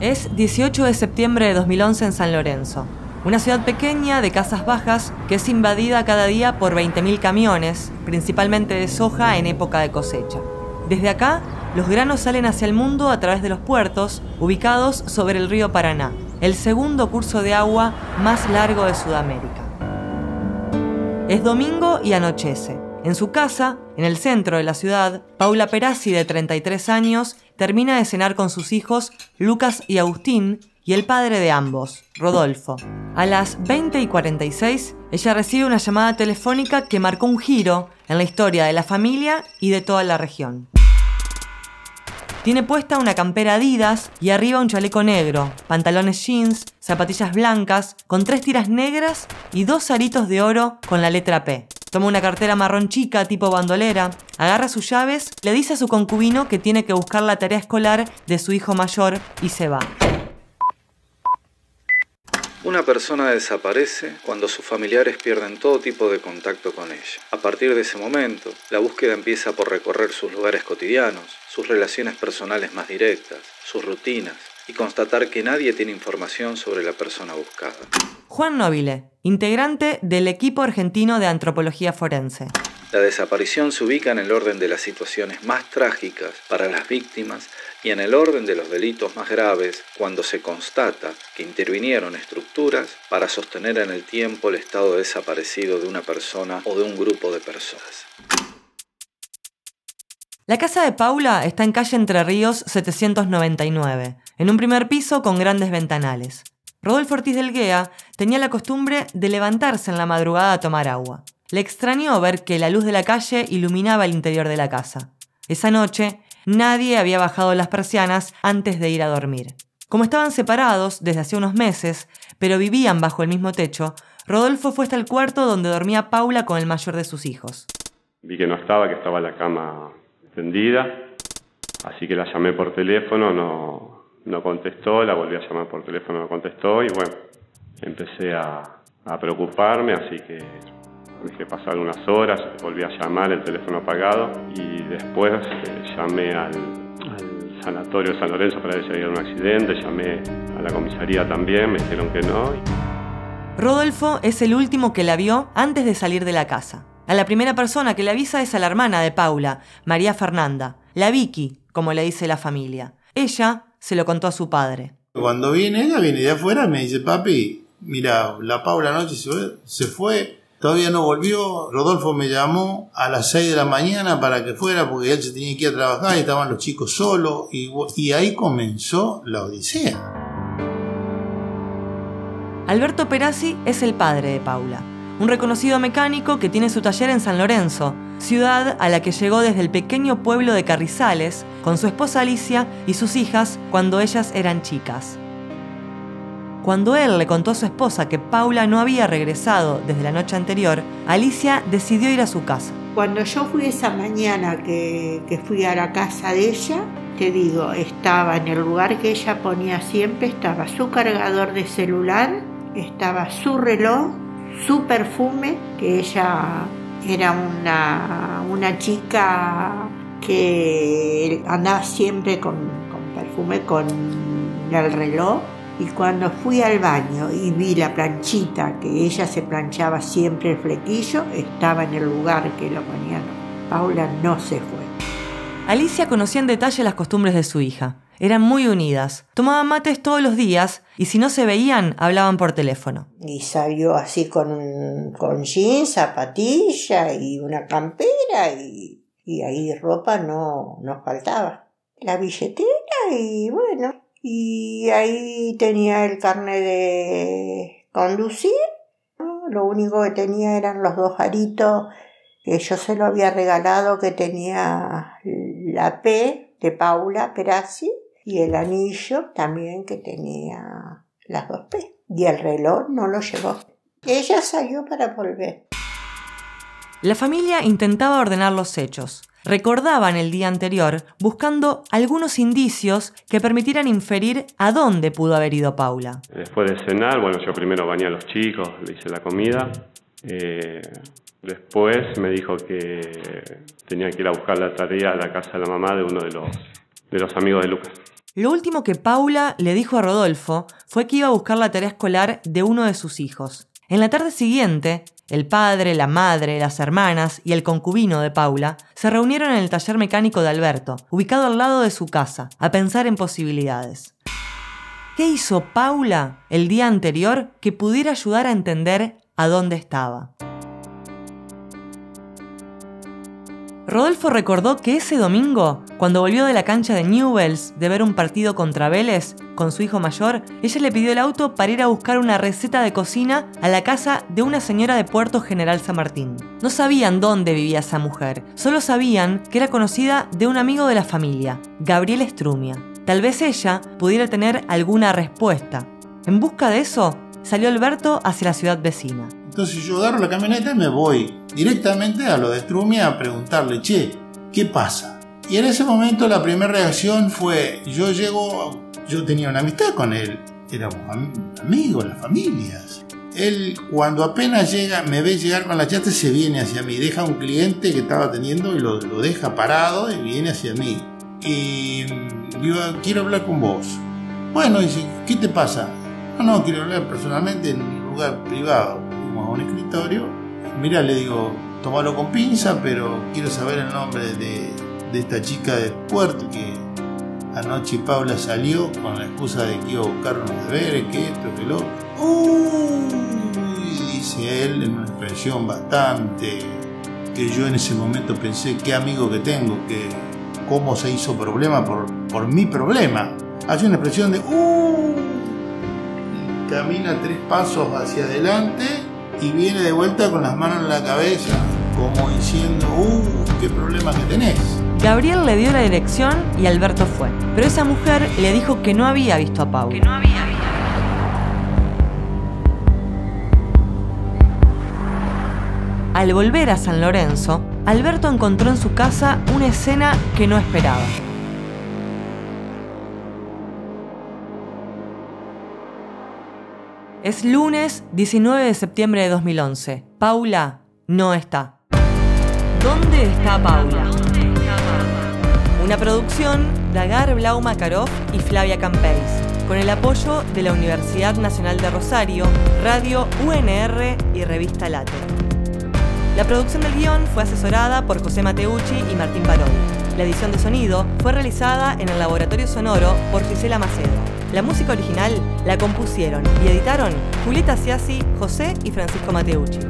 Es 18 de septiembre de 2011 en San Lorenzo, una ciudad pequeña de casas bajas que es invadida cada día por 20.000 camiones, principalmente de soja en época de cosecha. Desde acá, los granos salen hacia el mundo a través de los puertos ubicados sobre el río Paraná, el segundo curso de agua más largo de Sudamérica. Es domingo y anochece. En su casa, en el centro de la ciudad, Paula Perazzi, de 33 años, termina de cenar con sus hijos Lucas y Agustín y el padre de ambos, Rodolfo. A las 20 y 46, ella recibe una llamada telefónica que marcó un giro en la historia de la familia y de toda la región. Tiene puesta una campera Adidas y arriba un chaleco negro, pantalones jeans, zapatillas blancas, con tres tiras negras y dos aritos de oro con la letra P. Toma una cartera marrón chica tipo bandolera, agarra sus llaves, le dice a su concubino que tiene que buscar la tarea escolar de su hijo mayor y se va. Una persona desaparece cuando sus familiares pierden todo tipo de contacto con ella. A partir de ese momento, la búsqueda empieza por recorrer sus lugares cotidianos, sus relaciones personales más directas, sus rutinas, y constatar que nadie tiene información sobre la persona buscada. Juan Nobile, integrante del equipo argentino de antropología forense. La desaparición se ubica en el orden de las situaciones más trágicas para las víctimas y en el orden de los delitos más graves cuando se constata que intervinieron estructuras para sostener en el tiempo el estado desaparecido de una persona o de un grupo de personas. La casa de Paula está en calle Entre Ríos 799, en un primer piso con grandes ventanales. Rodolfo Ortiz del Guea tenía la costumbre de levantarse en la madrugada a tomar agua. Le extrañó ver que la luz de la calle iluminaba el interior de la casa. Esa noche, nadie había bajado las persianas antes de ir a dormir. Como estaban separados desde hace unos meses, pero vivían bajo el mismo techo, Rodolfo fue hasta el cuarto donde dormía Paula con el mayor de sus hijos. Vi que no estaba, que estaba la cama así que la llamé por teléfono, no, no contestó, la volví a llamar por teléfono, no contestó y bueno, empecé a, preocuparme, así que dejé pasar unas horas, volví a llamar, el teléfono apagado y después eh, llamé al, al, sanatorio de San Lorenzo para ver si había un accidente, llamé a la comisaría también, me dijeron que no. Rodolfo es el último que la vio antes de salir de la casa. A la primera persona que le avisa es a la hermana de Paula, María Fernanda, la Vicky, como le dice la familia. Ella se lo contó a su padre. Cuando viene ella, viene de afuera y me dice, papi, mira, la Paula anoche se fue, se fue, todavía no volvió, Rodolfo me llamó a las 6 de la mañana para que fuera porque él se tenía que ir a trabajar y estaban los chicos solos y, y ahí comenzó la odisea. Alberto Perazzi es el padre de Paula un reconocido mecánico que tiene su taller en San Lorenzo, ciudad a la que llegó desde el pequeño pueblo de Carrizales con su esposa Alicia y sus hijas cuando ellas eran chicas. Cuando él le contó a su esposa que Paula no había regresado desde la noche anterior, Alicia decidió ir a su casa. Cuando yo fui esa mañana que, fui a la casa de ella, te digo, estaba en el lugar que ella ponía siempre, estaba su cargador de celular, estaba su reloj su perfume, que ella era una, una chica que andaba siempre con, con perfume, con el reloj. Y cuando fui al baño y vi la planchita que ella se planchaba siempre el flequillo, estaba en el lugar que lo ponían. Paula no se fue. Alicia conocía en detalle las costumbres de su hija. Eran muy unidas. Tomaban mates todos los días y si no se veían, hablaban por teléfono. Y salió así con, con jeans, zapatilla y una campera y, y ahí ropa no nos faltaba. La billetera y bueno, y ahí tenía el carnet de conducir. Lo único que tenía eran los dos aritos que yo se lo había regalado que tenía la P de Paula Perazzi y el anillo también que tenía las dos P. Y el reloj no lo llevó. Ella salió para volver. La familia intentaba ordenar los hechos. Recordaban el día anterior buscando algunos indicios que permitieran inferir a dónde pudo haber ido Paula. Después de cenar, bueno, yo primero bañé a los chicos, le hice la comida. Eh, después me dijo que tenía que ir a buscar la tarea a la casa de la mamá de uno de los, de los amigos de Lucas. Lo último que Paula le dijo a Rodolfo fue que iba a buscar la tarea escolar de uno de sus hijos. En la tarde siguiente, el padre, la madre, las hermanas y el concubino de Paula se reunieron en el taller mecánico de Alberto, ubicado al lado de su casa, a pensar en posibilidades. ¿Qué hizo Paula el día anterior que pudiera ayudar a entender a dónde estaba? Rodolfo recordó que ese domingo, cuando volvió de la cancha de Newells de ver un partido contra Vélez con su hijo mayor, ella le pidió el auto para ir a buscar una receta de cocina a la casa de una señora de Puerto General San Martín. No sabían dónde vivía esa mujer, solo sabían que era conocida de un amigo de la familia, Gabriel Estrumia. Tal vez ella pudiera tener alguna respuesta. En busca de eso, salió Alberto hacia la ciudad vecina. Entonces yo agarro la camioneta y me voy directamente a lo de Strumia a preguntarle, che, ¿qué pasa? Y en ese momento la primera reacción fue, yo llego, yo tenía una amistad con él, éramos amigos, las familias. Él cuando apenas llega, me ve llegar con la chata, se viene hacia mí, deja un cliente que estaba teniendo y lo, lo deja parado y viene hacia mí. Y digo, quiero hablar con vos. Bueno, dice, ¿qué te pasa? No, no, quiero hablar personalmente en un lugar privado a un escritorio. Mira, le digo, tomalo con pinza, pero quiero saber el nombre de, esta chica del puerto que anoche Paula salió con la excusa de que iba a buscar unos deberes, que esto, que lo. Uy, dice él en una expresión bastante que yo en ese momento pensé, qué amigo que tengo, que cómo se hizo problema por, por mi problema. Hace una expresión de uh, camina tres pasos hacia adelante y viene de vuelta con las manos en la cabeza, como diciendo, ¡uh, qué problema que tenés! Gabriel le dio la dirección y Alberto fue. Pero esa mujer le dijo que no había visto a Paula. Que no había visto. Al volver a San Lorenzo, Alberto encontró en su casa una escena que no esperaba. Es lunes 19 de septiembre de 2011. Paula no está. ¿Dónde está Paula? Una producción de Agar Blau Makarov y Flavia Campeis, con el apoyo de la Universidad Nacional de Rosario, Radio UNR y Revista Late. La producción del guion fue asesorada por José Mateucci y Martín Barón. La edición de sonido fue realizada en el laboratorio sonoro por Gisela Macedo. La música original la compusieron y editaron Julieta Siasi, José y Francisco Mateucci.